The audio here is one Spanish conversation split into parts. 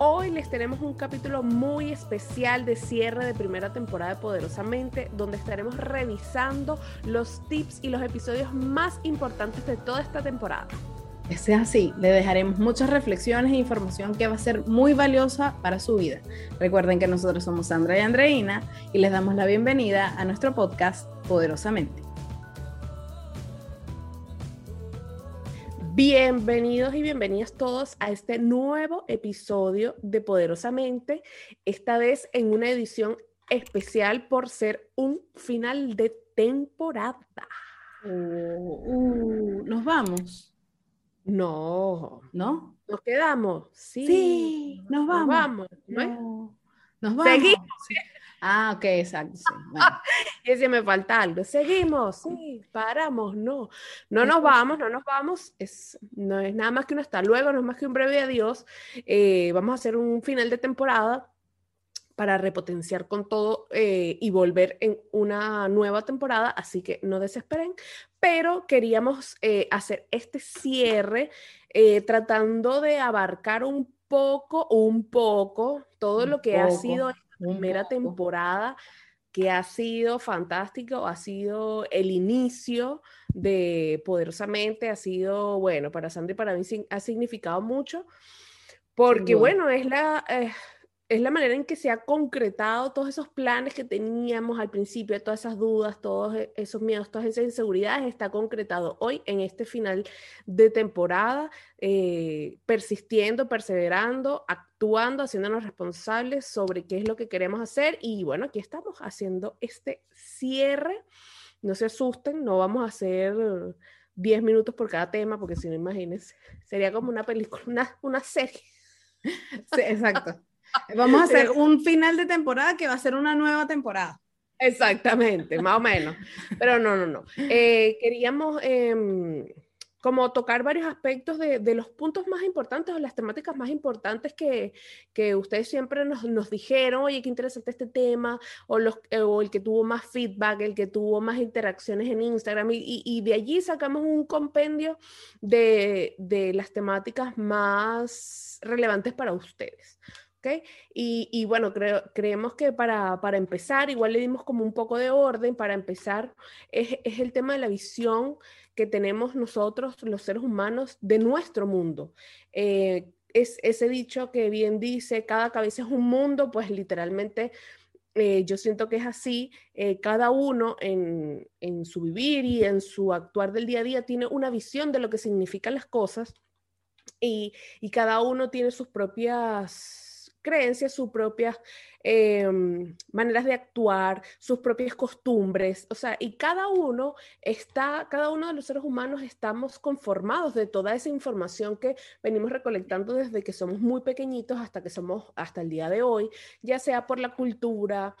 Hoy les tenemos un capítulo muy especial de cierre de primera temporada de Poderosamente, donde estaremos revisando los tips y los episodios más importantes de toda esta temporada. Es así, le dejaremos muchas reflexiones e información que va a ser muy valiosa para su vida. Recuerden que nosotros somos Sandra y Andreina y les damos la bienvenida a nuestro podcast Poderosamente. Bienvenidos y bienvenidas todos a este nuevo episodio de Poderosamente, esta vez en una edición especial por ser un final de temporada. Uh, uh, nos vamos. No. ¿No? Nos quedamos. Sí. Sí, nos vamos. Nos vamos. No. Nos vamos. Seguimos. Ah, ok, exacto. Sí. Bueno. Y si me falta algo, seguimos, sí, paramos, no, no nos vamos, no nos vamos, es, no es nada más que un hasta luego, no es más que un breve adiós. Eh, vamos a hacer un final de temporada para repotenciar con todo eh, y volver en una nueva temporada, así que no desesperen, pero queríamos eh, hacer este cierre eh, tratando de abarcar un poco, un poco, todo Un lo que ha sido primera temporada que ha sido fantástico, ha sido el inicio de Poderosamente, ha sido, bueno, para Sandra y para mí ha significado mucho, porque bueno, es la, eh, es la manera en que se ha concretado todos esos planes que teníamos al principio, todas esas dudas, todos e- esos miedos, todas esas inseguridades, está concretado hoy en este final de temporada, eh, persistiendo, perseverando, actuando, haciéndonos responsables sobre qué es lo que queremos hacer. Y bueno, aquí estamos haciendo este cierre. No se asusten, no vamos a hacer 10 minutos por cada tema, porque si no, imagínense, sería como una película, una, una serie. Sí, exacto. Vamos a hacer un final de temporada que va a ser una nueva temporada. Exactamente, más o menos. Pero no, no, no. Eh, queríamos em, como tocar varios aspectos de, de los puntos más importantes o las temáticas más importantes que, que ustedes siempre nos, nos dijeron, oye, qué interesante este tema, o, los, eh, o el que tuvo más feedback, el que tuvo más interacciones en Instagram, y, y- y de allí sacamos un compendio de, de las temáticas más relevantes para ustedes. Y, y bueno, creo, creemos que para, para empezar, igual le dimos como un poco de orden, para empezar, es, es el tema de la visión que tenemos nosotros, los seres humanos, de nuestro mundo. Eh, es ese dicho que bien dice, cada cabeza es un mundo, pues literalmente eh, yo siento que es así, eh, cada uno en, en su vivir y en su actuar del día a día tiene una visión de lo que significan las cosas y, y cada uno tiene sus propias creencias, sus propias em, maneras de actuar, sus propias costumbres, o sea, y cada uno está, cada uno de los seres humanos estamos conformados de toda esa información que venimos recolectando desde que somos muy pequeñitos hasta que somos, hasta el día de hoy, ya sea por la cultura,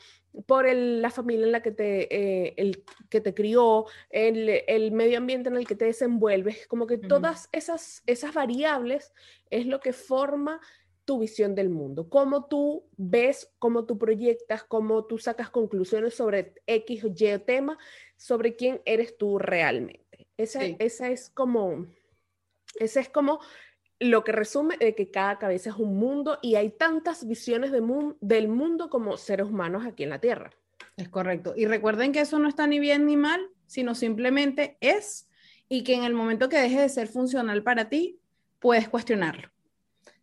por el- la familia en la que te, eh, el, que te crió, el, el medio ambiente en el que te desenvuelves, como que Ujú. todas esas, esas variables es lo que forma tu visión del mundo, cómo tú ves, cómo tú proyectas, cómo tú sacas conclusiones sobre X o Y tema, sobre quién eres tú realmente. Esa, Sí. esa es como, ese es como lo que resume de que cada cabeza es un mundo y hay tantas visiones de del mundo como seres humanos aquí en la Tierra. Es correcto. Y recuerden que eso no está ni bien ni mal, sino simplemente es y que en el momento que deje de ser funcional para ti, puedes cuestionarlo.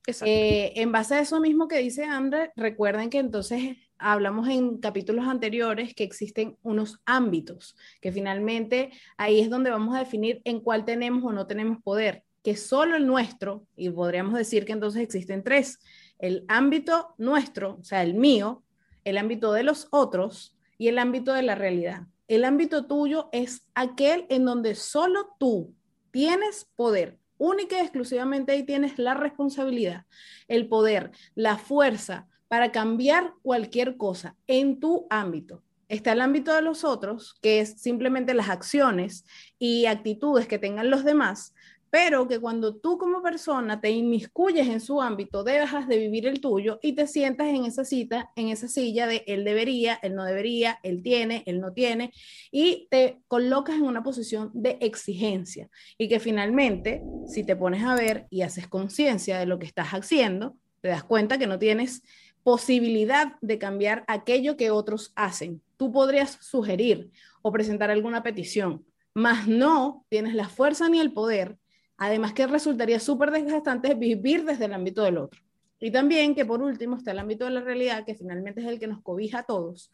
Eh, en base a eso mismo que dice André, recuerden que entonces hablamos en capítulos anteriores que existen unos ámbitos, que finalmente ahí es donde vamos a definir en cuál tenemos o no tenemos poder, que solo el nuestro, y podríamos decir que entonces existen tres, el ámbito nuestro, o sea, el mío, el ámbito de los otros y el ámbito de la realidad. El ámbito tuyo es aquel en donde solo tú tienes poder. Única y exclusivamente ahí tienes la responsabilidad, el poder, la fuerza para cambiar cualquier cosa en tu ámbito. Está el ámbito de los otros, que es simplemente las acciones y actitudes que tengan los demás, pero que cuando tú como persona te inmiscuyes en su ámbito, dejas de vivir el tuyo y te sientas en esa cita, en esa silla de él debería, él no debería, él tiene, él no tiene, y te colocas en una posición de exigencia y que finalmente, si te pones a ver y haces conciencia de lo que estás haciendo, te das cuenta que no tienes posibilidad de cambiar aquello que otros hacen. Tú podrías sugerir o presentar alguna petición, mas no tienes la fuerza ni el poder, además que resultaría súper desgastante vivir desde el ámbito del otro. Y también que por último está el ámbito de la realidad, que finalmente es el que nos cobija a todos.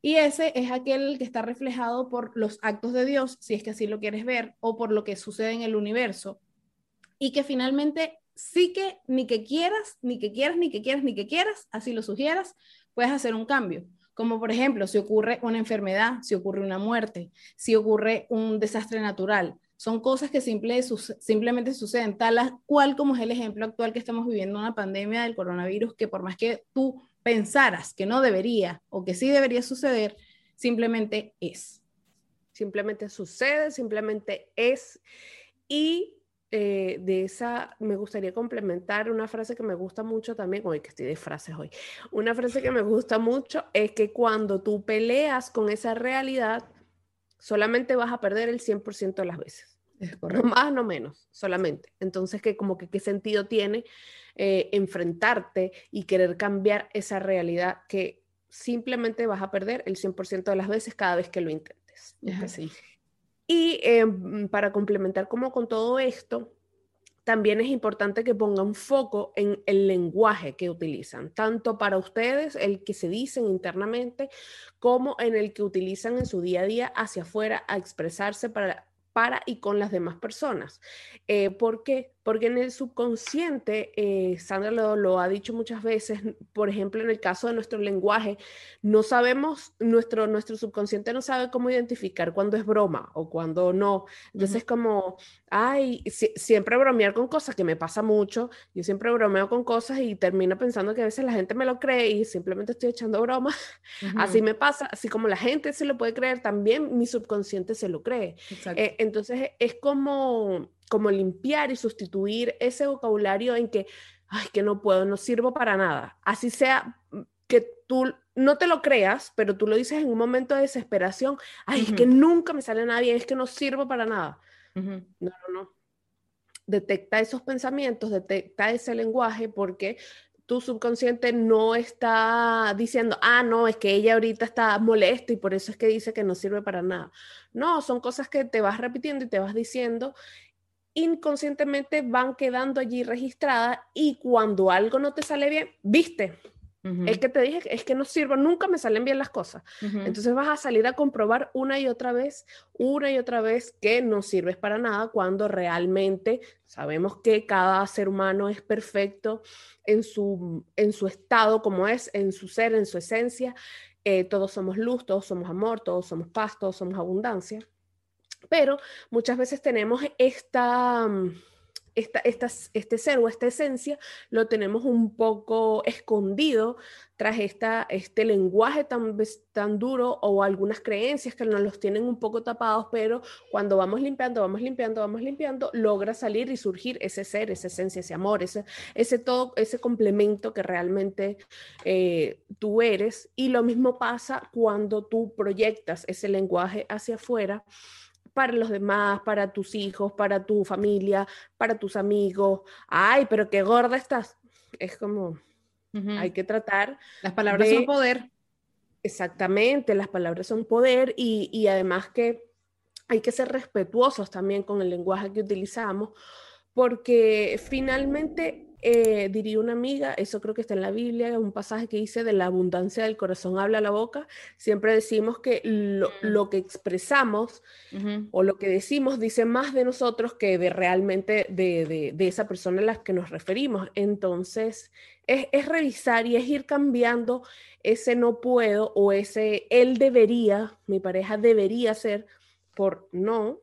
Y ese es aquel que está reflejado por los actos de Dios, si es que así lo quieres ver, o por lo que sucede en el universo. Y que finalmente sí que ni que quieras, ni que quieras, ni que quieras, ni que quieras, así lo sugieras, puedes hacer un cambio. Como por ejemplo, si ocurre una enfermedad, si ocurre una muerte, si ocurre un desastre natural. Son cosas que simplemente suceden, tal cual como es el ejemplo actual que estamos viviendo, una pandemia del coronavirus, que por más que tú pensaras que no debería o que sí debería suceder, simplemente es. Simplemente sucede, simplemente es. Y eh, de esa me gustaría complementar una frase que me gusta mucho también, hoy que estoy de frases hoy, una frase que me gusta mucho es que cuando tú peleas con esa realidad, solamente vas a perder el 100% de las veces. No más, no menos, solamente. Entonces, que como que qué sentido tiene eh, enfrentarte y querer cambiar esa realidad que simplemente vas a perder el 100% de las veces cada vez que lo intentes. Es así. Y em, para complementar como con todo esto, también es importante que pongan foco en el lenguaje que utilizan, tanto para ustedes, el que se dicen internamente, como en el que utilizan en su día a día hacia afuera a expresarse para, para y con las demás personas. Eh, ¿Por qué? Porque en el subconsciente, eh, Sandra lo, ha dicho muchas veces, por ejemplo, en el caso de nuestro lenguaje, no sabemos, nuestro, nuestro subconsciente no sabe cómo identificar cuando es broma o cuando no. Entonces es como, ay, siempre bromear con cosas que me pasa mucho, yo siempre bromeo con cosas y termino pensando que a veces la gente me lo cree y simplemente estoy echando broma. Así me pasa, así como la gente se lo puede creer, también mi subconsciente se lo cree. Eh, entonces es como como limpiar y sustituir ese vocabulario en que, ay, que no puedo, no sirvo para nada. Así sea mm, que tú no te lo creas, pero tú lo dices en un momento de desesperación, ay, es que nunca me sale nada bien, es que no sirvo para nada. No, no, no. Detecta esos pensamientos, detecta ese lenguaje porque tu subconsciente no está diciendo, ah, no, es que ella ahorita está molesta y por eso es que dice que no sirve para nada. No, son cosas que te vas repitiendo y te vas diciendo inconscientemente van quedando allí registradas y cuando algo no te sale bien, viste, es que te dije, es que no sirvo, nunca me salen bien las cosas. Entonces vas a salir a comprobar una y otra vez, una y otra vez que no sirves para nada cuando realmente sabemos que cada ser humano es perfecto en su, en su estado como es, en su ser, en su esencia. Eh, todos somos luz, todos somos amor, todos somos paz, todos somos abundancia. Pero muchas veces tenemos esta, mm, esta, este ser o esta esencia, lo tenemos un poco escondido tras esta, este lenguaje tan, tan duro o algunas creencias que nos los tienen un poco tapados, pero cuando vamos limpiando, vamos limpiando, vamos limpiando, logra salir y surgir ese ser, esa esencia, ese amor, ese, ese todo, ese complemento que realmente eh, tú eres. Y lo mismo pasa cuando tú proyectas ese lenguaje hacia afuera para los demás, para tus hijos, para tu familia, para tus amigos. Ay, pero qué gorda estás. Es como, hay que tratar. Las palabras son poder. Exactamente, las palabras son poder y, y además que hay que ser respetuosos también con el lenguaje que utilizamos, porque finalmente eh, diría una amiga, eso creo que está en la Biblia, un pasaje que dice de la abundancia del corazón habla la boca. Siempre decimos que lo, mm. que expresamos o lo que decimos dice más de nosotros que de realmente de, esa persona a la que nos referimos. Entonces, es, es, revisar y es ir cambiando ese no puedo o ese él debería, mi pareja debería ser por no.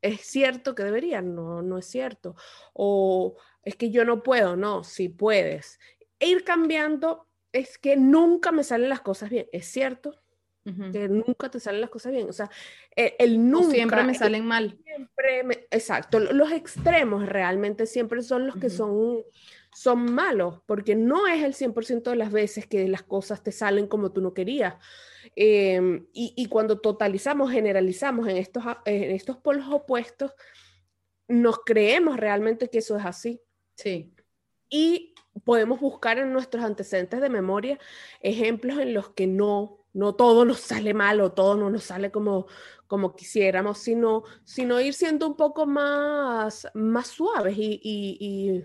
Es cierto que debería, no, no es cierto. O es que yo no puedo, no, si puedes. E ir cambiando es que nunca me salen las cosas bien, es cierto. Que nunca te salen las cosas bien. O sea, e, el, nunca. siempre me salen mal. Siempre exacto. Los extremos realmente siempre son los que son, son malos, porque no es el 100% de las veces que las cosas te salen como tú no querías. Em, y, y, cuando totalizamos, generalizamos en estos, en estos polos opuestos, nos creemos realmente que eso es así. Sí. Y podemos buscar en nuestros antecedentes de memoria ejemplos en los que no, no todo nos sale mal o todo no nos sale como, como quisiéramos, sino, sino ir siendo un poco más, más suaves y, y,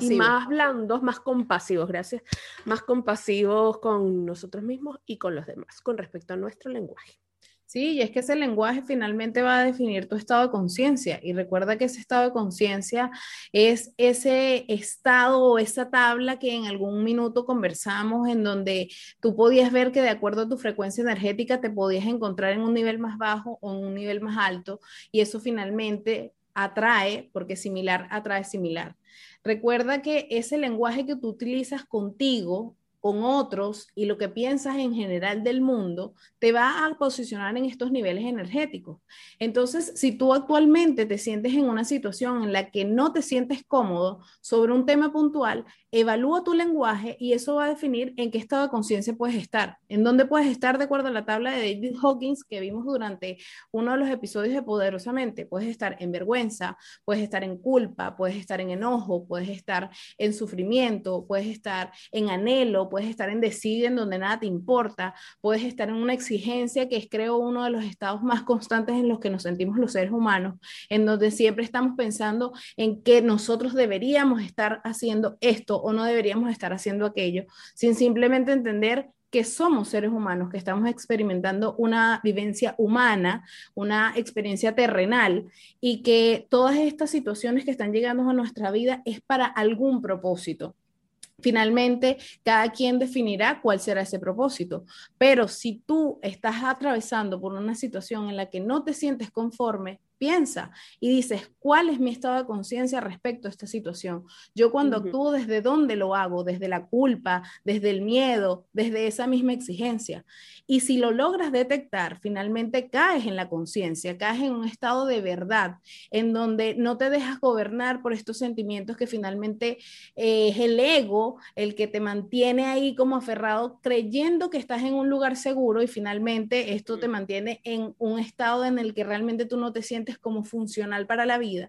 y más blandos, más compasivos, gracias, más compasivos con nosotros mismos y con los demás con respecto a nuestro lenguaje. Sí, y es que ese lenguaje finalmente va a definir tu estado de conciencia. Y recuerda que ese estado de conciencia es ese estado o esa tabla que en algún minuto conversamos en donde tú podías ver que de acuerdo a tu frecuencia energética te podías encontrar en un nivel más bajo o en un nivel más alto. Y eso finalmente atrae, porque similar atrae similar. Recuerda que ese lenguaje que tú utilizas contigo con otros y lo que piensas en general del mundo, te va a posicionar en estos niveles energéticos. Entonces, si tú actualmente te sientes en una situación en la que no te sientes cómodo sobre un tema puntual, evalúa tu lenguaje y eso va a definir en qué estado de conciencia puedes estar, en dónde puedes estar de acuerdo a la tabla de David Hawkins que vimos durante uno de los episodios de Poderosamente. Puedes estar en vergüenza, puedes estar en culpa, puedes estar en enojo, puedes estar en sufrimiento, puedes estar en anhelo, puedes estar en decide en donde nada te importa, puedes estar en una exigencia que es creo uno de los estados más constantes en los que nos sentimos los seres humanos, en donde siempre estamos pensando en que nosotros deberíamos estar haciendo esto o no deberíamos estar haciendo aquello, sin simplemente entender que somos seres humanos, que estamos experimentando una vivencia humana, una experiencia terrenal y que todas estas situaciones que están llegando a nuestra vida es para algún propósito. Finalmente, cada quien definirá cuál será ese propósito, pero si tú estás atravesando por una situación en la que no te sientes conforme, piensa y dices, ¿cuál es mi estado de conciencia respecto a esta situación? Yo cuando actúo, ¿desde dónde lo hago? ¿Desde la culpa? ¿Desde el miedo? ¿Desde esa misma exigencia? Y si lo logras detectar, finalmente caes en la conciencia, caes en un estado de verdad, en donde no te dejas gobernar por estos sentimientos que finalmente eh, es el ego el que te mantiene ahí como aferrado, creyendo que estás en un lugar seguro y finalmente esto te mantiene en un estado en el que realmente tú no te sientes como funcional para la vida.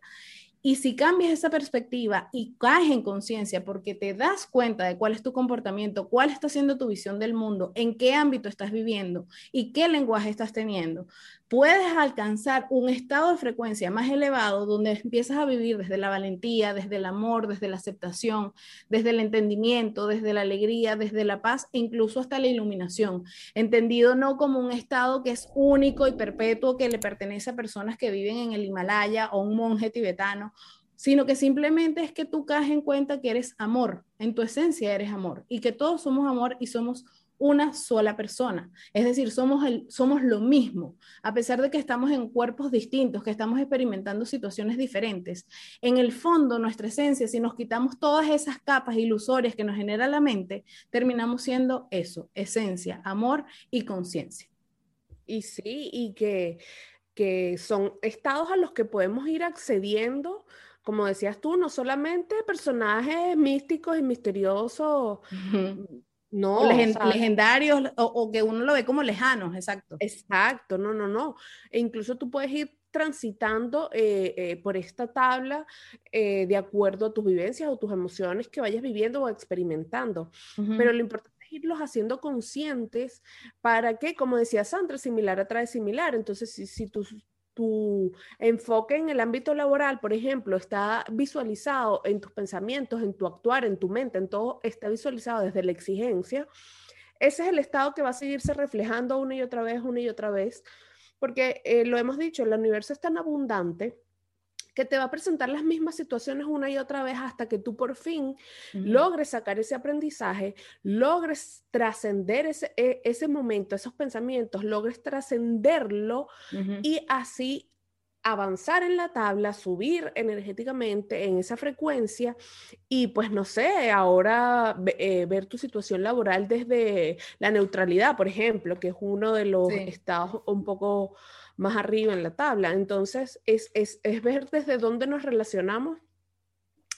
Y si cambias esa perspectiva y caes en conciencia porque te das cuenta de cuál es tu comportamiento, cuál está siendo tu visión del mundo, en qué ámbito estás viviendo y qué lenguaje estás teniendo, puedes alcanzar un estado de frecuencia más elevado donde empiezas a vivir desde la valentía, desde el amor, desde la aceptación, desde el entendimiento, desde la alegría, desde la paz e incluso hasta la iluminación. Entendido no como un estado que es único y perpetuo que le pertenece a personas que viven en el Himalaya o un monje tibetano sino que simplemente es que tú caes en cuenta que eres amor, en tu esencia eres amor y que todos somos amor y somos una sola persona. Es decir, somos, el, somos lo mismo, a pesar de que estamos en cuerpos distintos, que estamos experimentando situaciones diferentes. En el fondo, nuestra esencia, si nos quitamos todas esas capas ilusorias que nos genera la mente, terminamos siendo eso, esencia, amor y conciencia. Y sí, y que, que son estados a los que podemos ir accediendo como decías tú, no solamente personajes místicos y misteriosos, no, legendarios o, que uno lo ve como lejanos, exacto. Exacto, no, no, no. E incluso tú puedes ir transitando eh, eh, por esta tabla eh, de acuerdo a tus vivencias o tus emociones que vayas viviendo o experimentando. Pero lo importante es irlos haciendo conscientes para que, como decía Sandra, similar atrae similar. Entonces, si, si tú tu enfoque en el ámbito laboral, por ejemplo, está visualizado en tus pensamientos, en tu actuar, en tu mente, en todo está visualizado desde la exigencia, ese es el estado que va a seguirse reflejando una y otra vez, una y otra vez, porque eh, lo hemos dicho, el universo es tan abundante que te va a presentar las mismas situaciones una y otra vez hasta que tú por fin logres sacar ese aprendizaje, logres trascender ese, e, ese momento, esos pensamientos, logres trascenderlo y así avanzar en la tabla, subir energéticamente en esa frecuencia y pues no sé, ahora eh, ver tu situación laboral desde la neutralidad, por ejemplo, que es uno de los estados un poco más arriba en la tabla. Entonces, es, es, es ver desde dónde nos relacionamos,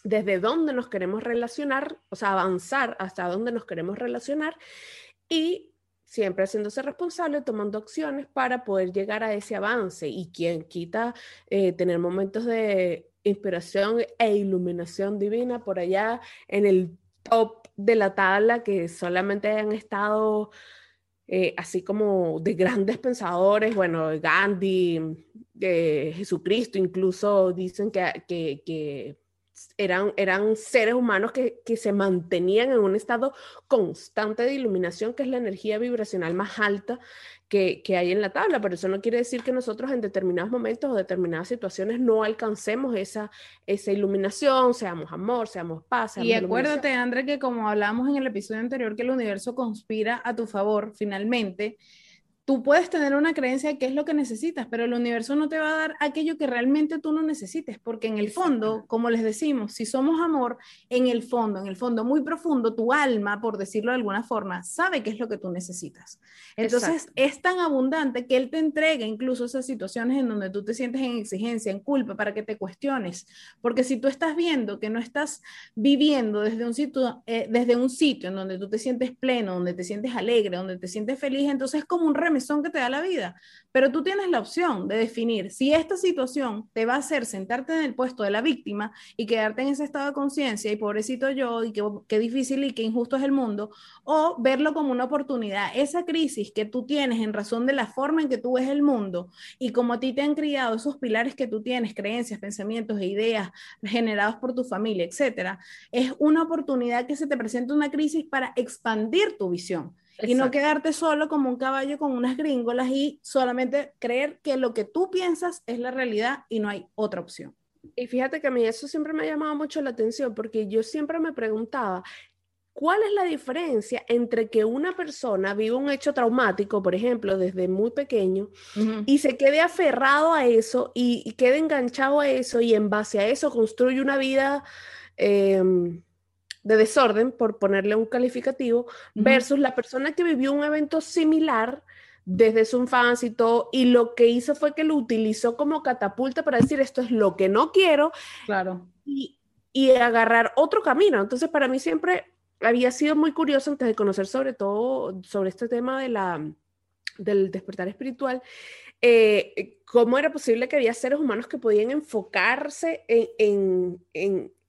desde dónde nos queremos relacionar, o sea, avanzar hasta dónde nos queremos relacionar y siempre haciéndose responsable, tomando acciones para poder llegar a ese avance. Y quien quita eh, tener momentos de inspiración e iluminación divina por allá en el top de la tabla que solamente han estado eh, así como de grandes pensadores, bueno, Gandhi, eh, Jesucristo, incluso dicen que, que eran, eran seres humanos que, que, se mantenían en un estado constante de iluminación, que es la energía vibracional más alta que, que, hay en la tabla, pero eso no quiere decir que nosotros en determinados momentos o determinadas situaciones no alcancemos esa, esa iluminación, seamos amor, seamos paz. y acuérdate, André, que como hablamos en el episodio anterior, que el universo conspira a tu favor, finalmente, tú puedes tener una creencia de qué es lo que necesitas, pero el universo no te va a dar aquello que realmente tú no necesites, porque en el fondo, como les decimos, si somos amor, en el fondo, en el fondo muy profundo, tu alma, por decirlo de alguna forma, sabe qué es lo que tú necesitas. Entonces, es tan abundante que él te entrega incluso esas situaciones en donde tú te sientes en exigencia, en culpa, para que te cuestiones, porque si tú estás viendo que no estás viviendo desde un sitio, eh, desde un sitio en donde tú te sientes pleno, donde te sientes alegre, donde te sientes feliz, entonces es como un remesón que te da la vida. Pero tú tienes la opción de definir si esta situación te va a hacer sentarte en el puesto de la víctima y quedarte en ese estado de conciencia y pobrecito yo y qué, difícil y qué injusto es el mundo, o verlo como una oportunidad. Esa crisis que tú tienes en razón de la forma en que tú ves el mundo y como a ti te han criado esos pilares que tú tienes, creencias, pensamientos e ideas generados por tu familia, etcétera, es una oportunidad que se te presenta una crisis para expandir tu visión y no quedarte solo como un caballo con unas gringolas y solamente creer que lo que tú piensas es la realidad y no hay otra opción. Y fíjate que a mí eso siempre me ha llamado mucho la atención porque yo siempre me preguntaba, ¿cuál es la diferencia entre que una persona vive un hecho traumático, por ejemplo, desde muy pequeño, y se quede aferrado a eso y, quede enganchado a eso y en base a eso construye una vida... Em, de desorden, por ponerle un calificativo, versus la persona que vivió un evento similar desde su infancia y todo, y lo que hizo fue que lo utilizó como catapulta para decir esto es lo que no quiero. Claro. Y, y agarrar otro camino. Entonces, para mí siempre había sido muy curioso antes de conocer sobre todo sobre este tema de la, del despertar espiritual, eh, cómo era posible que había seres humanos que podían enfocarse en,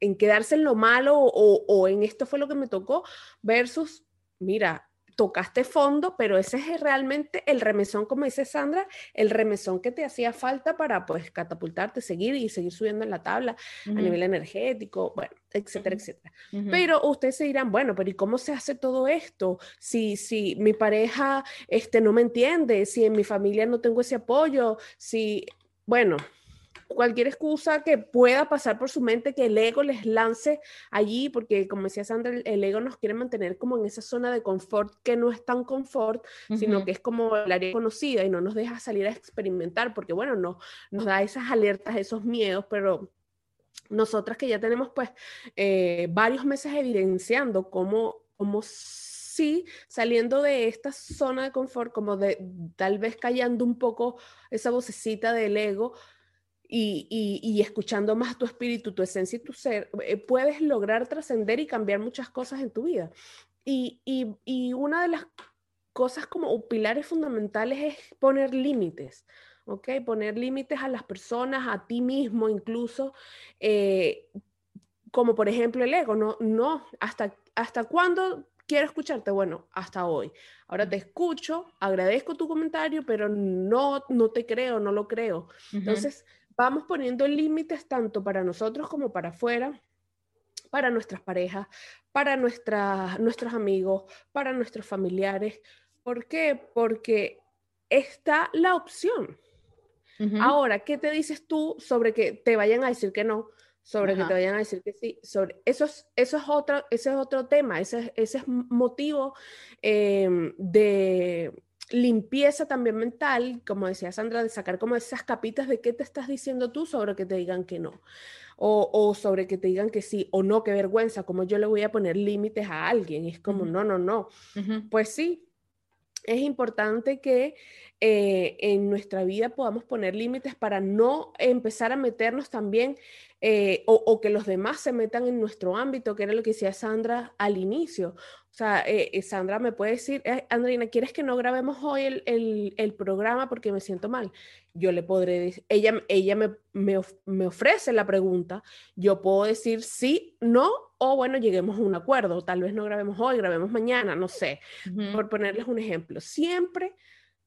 en quedarse en lo malo o, en esto fue lo que me tocó, versus, mira, tocaste fondo, pero ese es realmente el remesón, como dice Sandra, el remesón que te hacía falta para pues catapultarte, seguir y seguir subiendo en la tabla a nivel energético, bueno, etcétera, etcétera. Pero ustedes se dirán, bueno, pero ¿y cómo se hace todo esto? Si, si mi pareja este, no me entiende, si en mi familia no tengo ese apoyo, si, bueno, cualquier excusa que pueda pasar por su mente, que el ego les lance allí, porque como decía Sandra, el, ego nos quiere mantener como en esa zona de confort que no es tan confort, sino que es como el área conocida y no nos deja salir a experimentar, porque bueno, no, nos da esas alertas, esos miedos, pero nosotras que ya tenemos pues eh, varios meses evidenciando cómo, cómo sí, saliendo de esta zona de confort, como de tal vez callando un poco esa vocecita del ego, y, escuchando más tu espíritu, tu esencia y tu ser, eh, puedes lograr trascender y cambiar muchas cosas en tu vida. Y, una de las cosas como pilares fundamentales es poner límites. ¿ok? Poner límites a las personas, a ti mismo incluso, eh, como por ejemplo el ego, no, no, hasta, hasta cuándo quiero escucharte, bueno, hasta hoy. Ahora te escucho, agradezco tu comentario, pero no, no te creo, no lo creo. Entonces, vamos poniendo límites tanto para nosotros como para afuera, para nuestras parejas, para nuestros amigos, para nuestros familiares. ¿Por qué? Porque está la opción. Ahora, ¿qué te dices tú sobre que te vayan a decir que no? Sobre que te vayan a decir que sí. Sobre, eso, es, eso es otro, ese es otro tema, ese, ese es motivo em, de limpieza también mental, como decía Sandra, de sacar como esas capitas de qué te estás diciendo tú sobre que te digan que no, o, sobre que te digan que sí, o no, qué vergüenza, como yo le voy a poner límites a alguien, es como, no, no, no, pues sí, es importante que eh, en nuestra vida podamos poner límites para no empezar a meternos también eh, o, que los demás se metan en nuestro ámbito, que era lo que decía Sandra al inicio. O sea, eh, Sandra me puede decir, Andrina, ¿quieres que no grabemos hoy el, programa porque me siento mal? Yo le podré decir, ella, ella me, me, ofrece la pregunta, yo puedo decir sí, no o bueno, lleguemos a un acuerdo, tal vez no grabemos hoy, grabemos mañana, no sé, por ponerles un ejemplo. Siempre,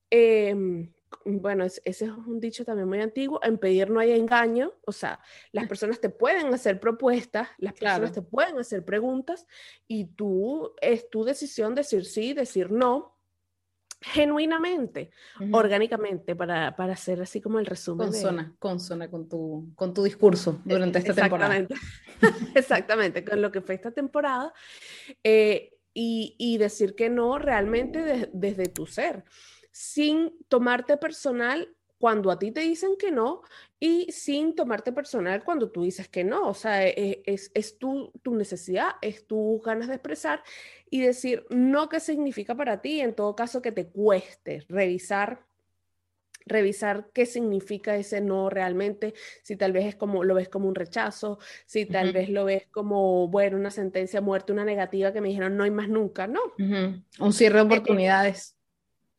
em, bueno, ese es un dicho también muy antiguo, en pedir no hay engaño, o sea, las personas te pueden hacer propuestas, las personas te pueden hacer preguntas y tú, es tu decisión decir sí, decir no, genuinamente, orgánicamente, para, para, hacer así como el resumen. Consona, consona con tu, con tu discurso durante esta temporada. Exactamente, con lo que fue esta temporada. Eh, y, y, decir que no realmente desde tu ser, sin tomarte personal cuando a ti te dicen que no y sin tomarte personal cuando tú dices que no. O sea, e, es, es tu, tu, necesidad, es tus ganas de expresar y decir no qué significa para ti, en todo caso que te cueste revisar revisar qué significa ese no realmente, si tal vez es como lo ves como un rechazo, si tal vez lo ves como, bueno, una sentencia muerte, una negativa que me dijeron no hay más nunca, no. Un cierre de eh, eh, oportunidades.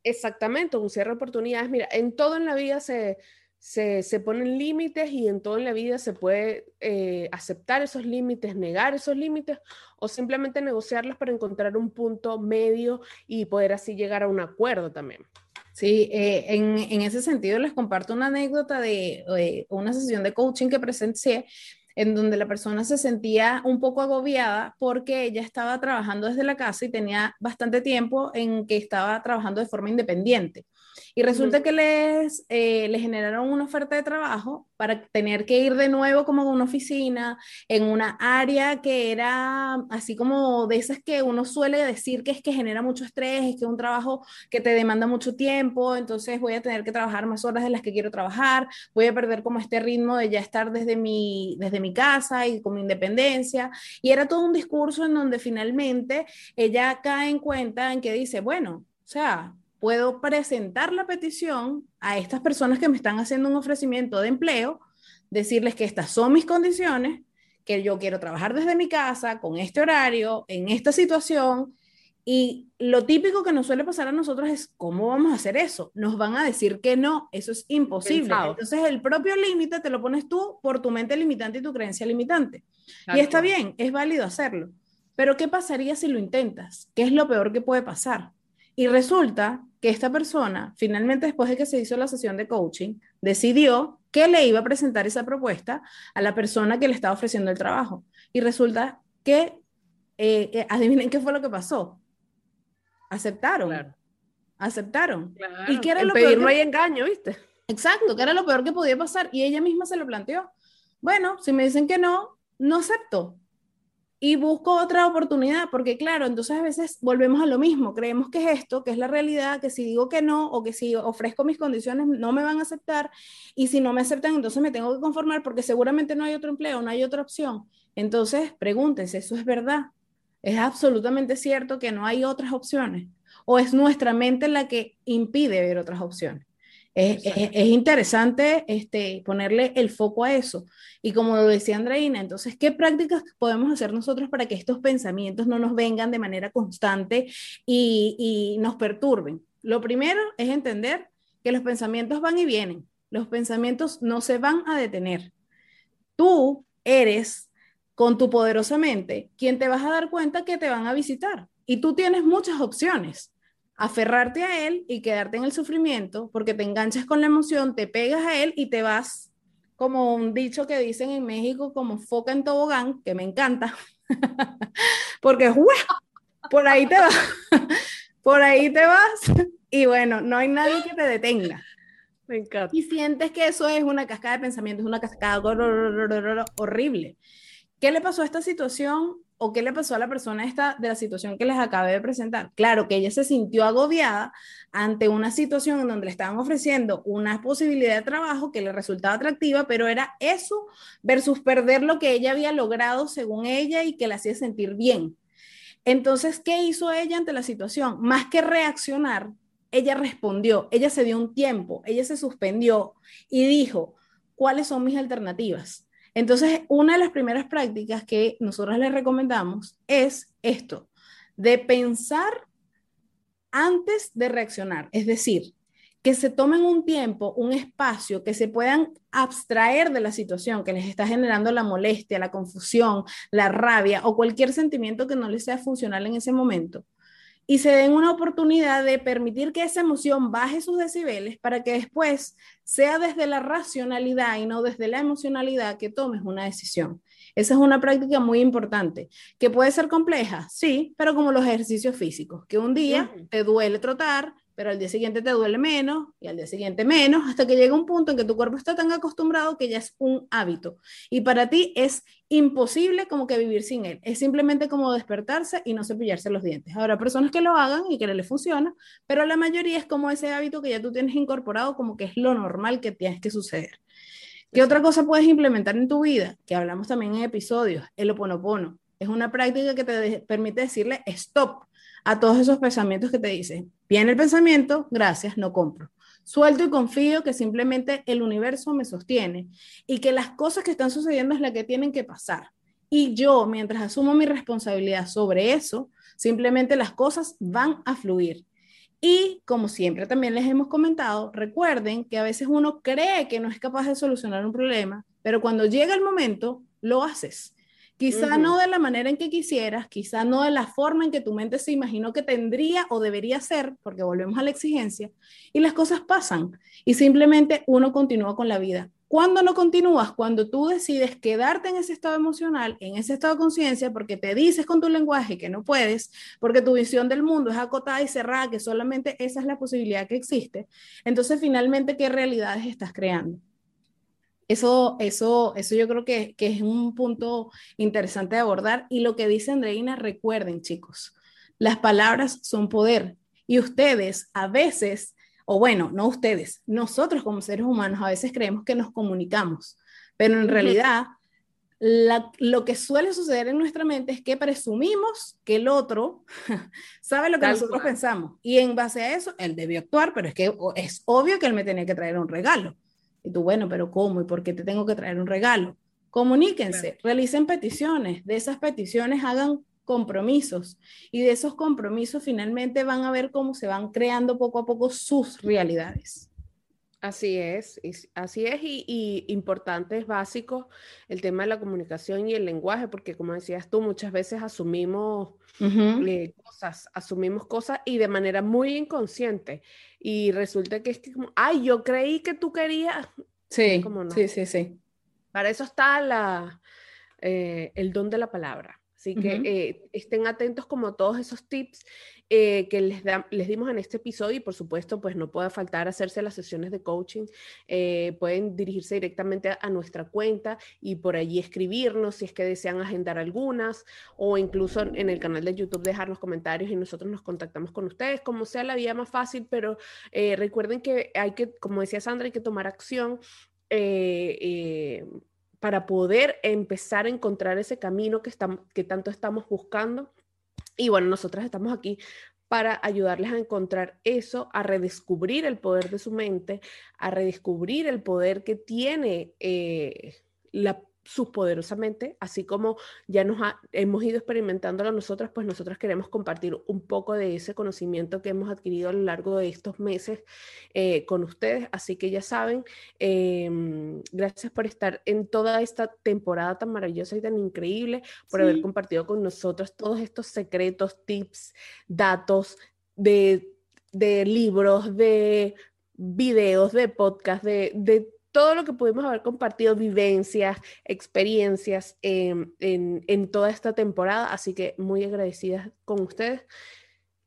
Exactamente, un cierre de oportunidades. Mira, en todo en la vida se, se, ponen límites y en todo en la vida se puede eh, aceptar esos límites, negar esos límites o simplemente negociarlos para encontrar un punto medio y poder así llegar a un acuerdo también. Sí, eh, en, en, ese sentido les comparto una anécdota de, de una sesión de coaching que presencié en donde la persona se sentía un poco agobiada porque ella estaba trabajando desde la casa y tenía bastante tiempo en que estaba trabajando de forma independiente. Y resulta que les, eh, les generaron una oferta de trabajo para tener que ir de nuevo como a una oficina, en una área que era así como de esas que uno suele decir que es que genera mucho estrés, es que es un trabajo que te demanda mucho tiempo, entonces voy a tener que trabajar más horas de las que quiero trabajar, voy a perder como este ritmo de ya estar desde mi, desde mi casa y con mi independencia. Y era todo un discurso en donde finalmente ella cae en cuenta en que dice, bueno, o sea, puedo presentar la petición a estas personas que me están haciendo un ofrecimiento de empleo, decirles que estas son mis condiciones, que yo quiero trabajar desde mi casa, con este horario, en esta situación. Y lo típico que nos suele pasar a nosotros es, ¿cómo vamos a hacer eso? Nos van a decir que no, eso es imposible. Entonces el propio límite te lo pones tú por tu mente limitante y tu creencia limitante. Y está bien, es válido hacerlo. Pero ¿qué pasaría si lo intentas? ¿Qué es lo peor que puede pasar? Y resulta que esta persona, finalmente después de que se hizo la sesión de coaching, decidió que le iba a presentar esa propuesta a la persona que le estaba ofreciendo el trabajo. Y resulta que, eh, eh, adivinen qué fue lo que pasó. Aceptaron. Aceptaron. ¿Y qué era lo peor? no hay engaño, ¿viste? Exacto, que era lo peor que podía pasar. Y ella misma se lo planteó. Bueno, si me dicen que no, no acepto y busco otra oportunidad, porque claro, entonces a veces volvemos a lo mismo, creemos que es esto, que es la realidad, que si digo que no o que si ofrezco mis condiciones no me van a aceptar y si no me aceptan entonces me tengo que conformar porque seguramente no hay otro empleo, no hay otra opción. Entonces, pregúntense, ¿eso es verdad? ¿Es absolutamente cierto que no hay otras opciones? ¿O es nuestra mente la que impide ver otras opciones? Es, interesante este, ponerle el foco a eso. Y como lo decía Andreina, entonces, ¿qué prácticas podemos hacer nosotros para que estos pensamientos no nos vengan de manera constante y, y nos perturben? Lo primero es entender que los pensamientos van y vienen. Los pensamientos no se van a detener. Tú eres, con tu poderosa mente, quien te vas a dar cuenta que te van a visitar. Y tú tienes muchas opciones aferrarte a él y quedarte en el sufrimiento porque te enganchas con la emoción, te pegas a él y te vas como un dicho que dicen en México como foca en tobogán, que me encanta, porque por ahí te vas, por ahí te vas y bueno, no hay nadie que te detenga. Me encanta. Y sientes que eso es una cascada de pensamientos, una cascada horrible. ¿Qué le pasó a esta situación? O qué le pasó a la persona esta de la situación que les acabé de presentar. Claro que ella se sintió agobiada ante una situación en donde le estaban ofreciendo una posibilidad de trabajo que le resultaba atractiva, pero era eso versus perder lo que ella había logrado según ella y que la hacía sentir bien. Entonces, ¿qué hizo ella ante la situación? Más que reaccionar, ella respondió, ella se dio un tiempo, ella se suspendió y dijo, ¿cuáles son mis alternativas? Entonces, una de las primeras prácticas que nosotros les recomendamos es esto, de pensar antes de reaccionar. Es decir, que se tomen un tiempo, un espacio, que se puedan abstraer de la situación que les está generando la molestia, la confusión, la rabia o cualquier sentimiento que no les sea funcional en ese momento y se den una oportunidad de permitir que esa emoción baje sus decibeles para que después sea desde la racionalidad y no desde la emocionalidad que tomes una decisión. Esa es una práctica muy importante, que puede ser compleja, sí, pero como los ejercicios físicos, que un día te duele trotar, pero al día siguiente te duele menos y al día siguiente menos, hasta que llega un punto en que tu cuerpo está tan acostumbrado que ya es un hábito. Y para ti es imposible como que vivir sin él. Es simplemente como despertarse y no cepillarse los dientes. Habrá personas que lo hagan y que les funciona, pero la mayoría es como ese hábito que ya tú tienes incorporado como que es lo normal que tienes que suceder. ¿Qué otra cosa puedes implementar en tu vida? Que hablamos también en episodios, el oponopono. Es una práctica que te permite decirle stop a todos esos pensamientos que te dicen, viene el pensamiento, gracias, no compro. Suelto y confío que simplemente el universo me sostiene y que las cosas que están sucediendo es la que tienen que pasar. Y yo, mientras asumo mi responsabilidad sobre eso, simplemente las cosas van a fluir. Y como siempre también les hemos comentado, recuerden que a veces uno cree que no es capaz de solucionar un problema, pero cuando llega el momento, lo haces. Quizá no de la manera en que quisieras, quizá no de la forma en que tu mente se imaginó que tendría o debería ser, porque volvemos a la exigencia, y las cosas pasan y simplemente uno continúa con la vida. ¿Cuándo no continúas? Cuando tú decides quedarte en ese estado emocional, en ese estado de conciencia, porque te dices con tu lenguaje que no puedes, porque tu visión del mundo es acotada y cerrada, que solamente esa es la posibilidad que existe. Entonces, finalmente, ¿qué realidades estás creando? Eso, eso, eso yo creo que, que, es un punto interesante de abordar. Y lo que dice Andreina, recuerden chicos, las palabras son poder. Y ustedes a veces, o bueno, no ustedes, nosotros como seres humanos a veces creemos que nos comunicamos, pero en realidad lo que suele suceder en nuestra mente es que presumimos que el otro sabe lo que nosotros pensamos. Y en base a eso, él debió actuar, pero es que es obvio que él me tenía que traer un regalo. Y tú, bueno, pero ¿cómo? ¿Y por qué te tengo que traer un regalo? Comuníquense, realicen peticiones, de esas peticiones hagan compromisos y de esos compromisos finalmente van a ver cómo se van creando poco a poco sus realidades. Así es, así es, y, y, importante, es básico el tema de la comunicación y el lenguaje, porque como decías tú, muchas veces asumimos eh, cosas, asumimos cosas y de manera muy inconsciente, y resulta que es que como, ay, yo creí que tú querías. Sí, sí, sí, sí. Para eso está la, eh, el don de la palabra. Así que eh, estén atentos como todos esos tips eh, que les, les dimos en este episodio y por supuesto pues no puede faltar hacerse las sesiones de coaching. Eh, pueden dirigirse directamente a, nuestra cuenta y por allí escribirnos si es que desean agendar algunas o incluso en el canal de YouTube dejar los comentarios y nosotros nos contactamos con ustedes, como sea la vía más fácil, pero recuerden que hay que, como decía Sandra, hay que tomar acción para poder empezar a encontrar ese camino que, que tanto estamos buscando. Y bueno, nosotras estamos aquí para ayudarles a encontrar eso, a redescubrir el poder de su mente, a redescubrir el poder que tiene eh, la poderosamente, así como ya nos hemos ido experimentándolo nosotras, pues nosotras queremos compartir un poco de ese conocimiento que hemos adquirido a lo largo de estos meses eh, con ustedes. Así que ya saben, em, gracias por estar en toda esta temporada tan maravillosa y tan increíble, por haber compartido con nosotros todos estos secretos, tips, datos de, de libros, de videos, de podcast, de, de todo lo que pudimos haber compartido, vivencias, experiencias en, en, toda esta temporada. Así que muy agradecidas con ustedes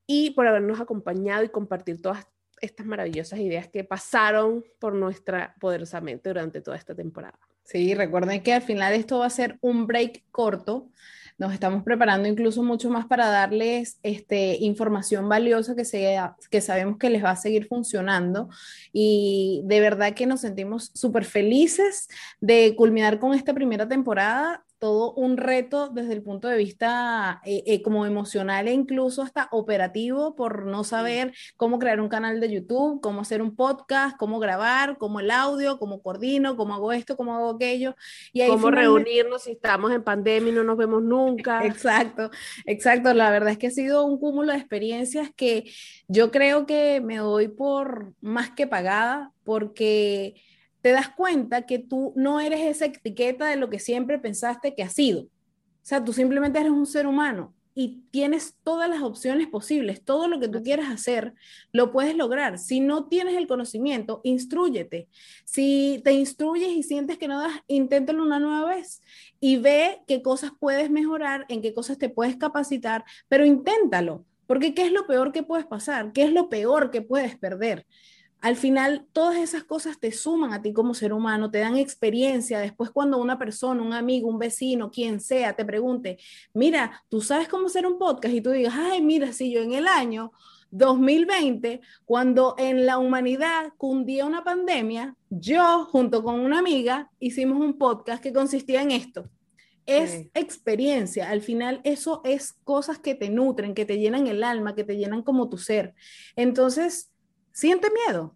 y por habernos acompañado y compartir todas estas maravillosas ideas que pasaron por nuestra poderosa mente durante toda esta temporada. Sí, recuerden que al final esto va a ser un break corto nos estamos preparando incluso mucho más para darles este, información valiosa que, que sabemos que les va a seguir funcionando. Y de verdad que nos sentimos súper felices de culminar con esta primera temporada todo un reto desde el punto de vista eh, eh, como emocional e incluso hasta operativo por no saber cómo crear un canal de YouTube, cómo hacer un podcast, cómo grabar, cómo el audio, cómo coordino, cómo hago esto, cómo hago aquello. Y cómo reunirnos si estamos en pandemia y no nos vemos nunca. Exacto, exacto. La verdad es que ha sido un cúmulo de experiencias que yo creo que me doy por más que pagada porque te das cuenta que tú no eres esa etiqueta de lo que siempre pensaste que has sido. O sea, tú simplemente eres un ser humano y tienes todas las opciones posibles. Todo lo que tú quieras hacer, lo puedes lograr. Si no tienes el conocimiento, instruyete. Si te instruyes y sientes que no das, inténtalo una nueva vez y ve qué cosas puedes mejorar, en qué cosas te puedes capacitar, pero inténtalo. Porque ¿qué es lo peor que puedes pasar? ¿Qué es lo peor que puedes perder? Al final todas esas cosas te suman a ti como ser humano, te dan experiencia. Después cuando una persona, un amigo, un vecino, quien sea, te pregunte, mira, tú sabes cómo hacer un podcast y tú digas, ay, mira, si yo en el año 2020, cuando en la humanidad cundía una pandemia, yo junto con una amiga hicimos un podcast que consistía en esto. Es experiencia, al final eso es cosas que te nutren, que te llenan el alma, que te llenan como tu ser. Entonces, Siente miedo,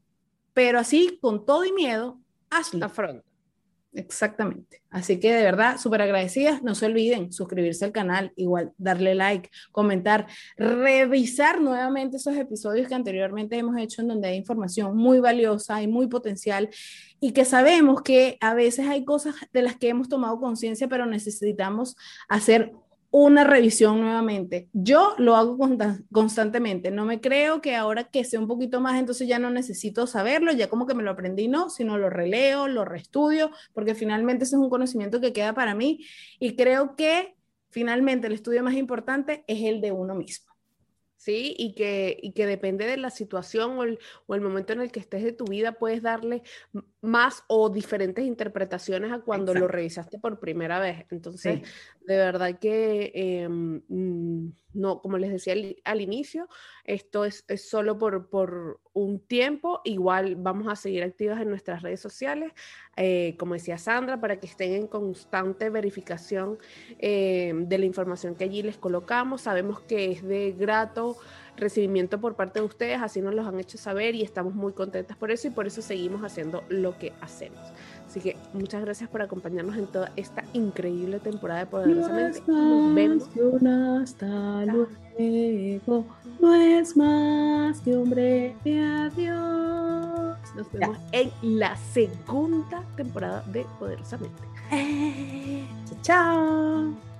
pero así con todo y miedo, hazlo. Afronta. Exactamente. Así que de verdad, súper agradecidas. No se olviden suscribirse al canal, igual darle like, comentar, revisar nuevamente esos episodios que anteriormente hemos hecho en donde hay información muy valiosa y muy potencial y que sabemos que a veces hay cosas de las que hemos tomado conciencia, pero necesitamos hacer una revisión nuevamente. Yo lo hago constantemente, no me creo que ahora que sé un poquito más, entonces ya no necesito saberlo, ya como que me lo aprendí, no, sino lo releo, lo reestudio, porque finalmente ese es un conocimiento que queda para mí y creo que finalmente el estudio más importante es el de uno mismo. ¿Sí? Y que, y que depende de la situación o el, o el, momento en el que estés de tu vida, puedes darle más o diferentes interpretaciones a cuando lo revisaste por primera vez. Entonces, de verdad que, em, mm, no, como les decía al, inicio, esto es, solo por, por, un tiempo. Igual vamos a seguir activas en nuestras redes sociales, eh, como decía Sandra, para que estén en constante verificación em, de la información que allí les colocamos. Sabemos que es de grato recibimiento por parte de ustedes, así nos los han hecho saber y estamos muy contentas por eso y por eso seguimos haciendo lo que hacemos. Así que muchas gracias por acompañarnos en toda esta increíble temporada de Poderosamente. Nos vemos. hasta luego. No es más que hombre de adiós. Nos vemos en la segunda temporada de Poderosamente. Eh, chao.